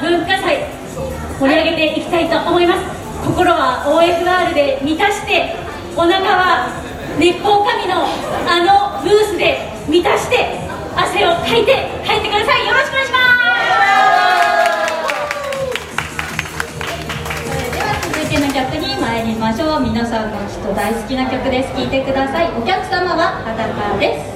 文化祭盛り上げていきたいと思います。心は OFR で満たしてお腹は熱狂神のあのブースで満たして汗をかいて帰ってください。よろしくお願いします。では続いての曲に参りましょう。皆さんもきっと大好きな曲です。聴いてください。お客様は裸です。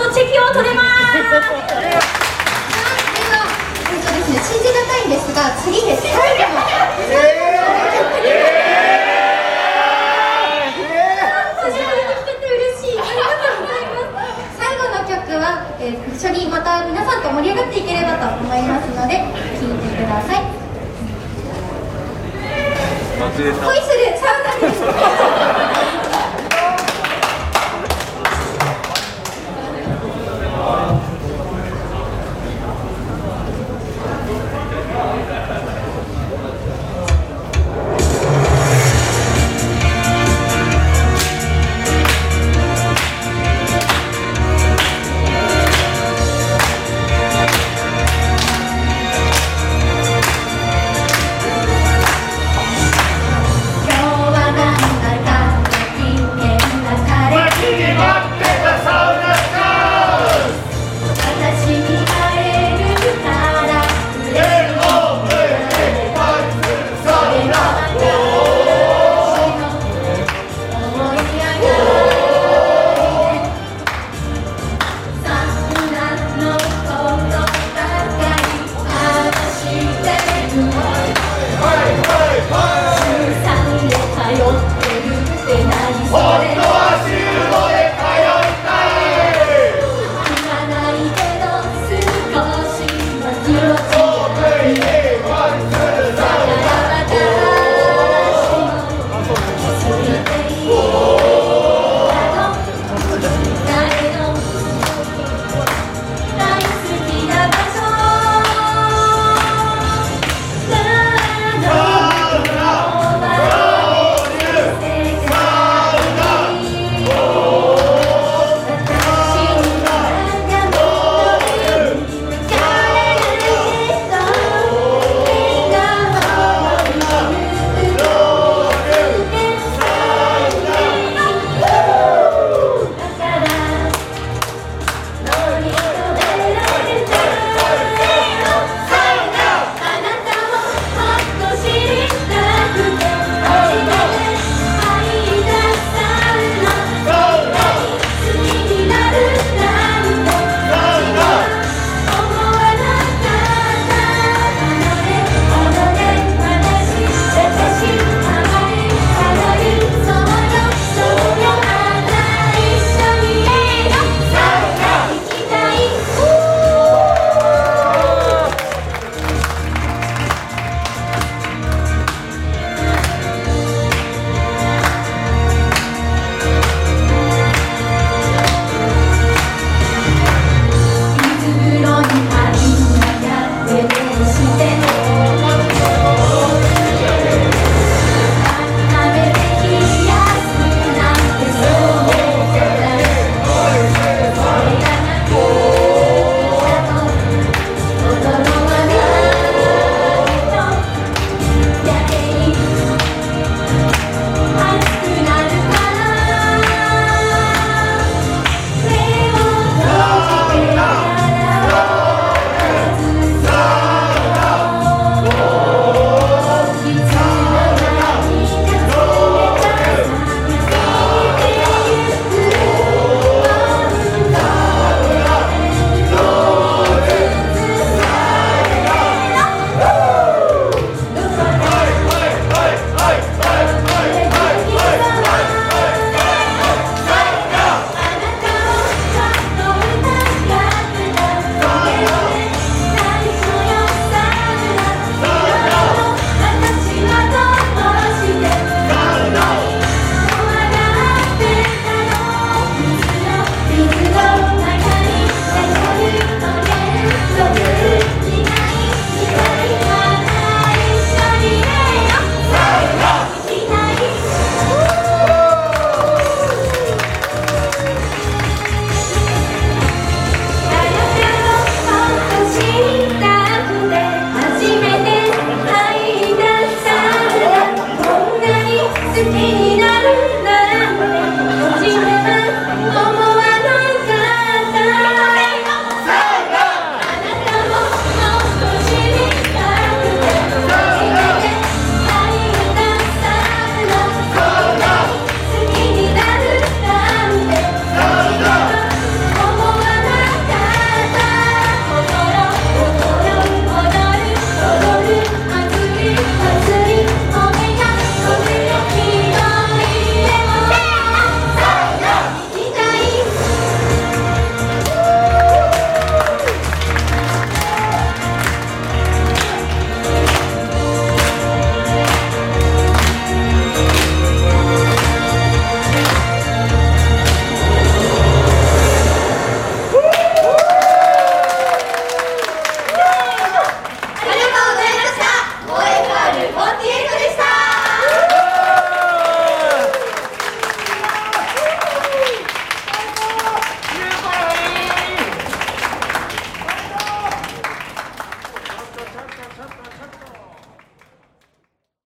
のチェキを取れますでは、えっとですね、信じがたいんですが、次で最後の。初めて聞けて嬉しい。ありがとうございます。最後の曲は、えー一緒にまた皆さんと盛り上がっていければと思いますので、聴いてください。恋するサウナです。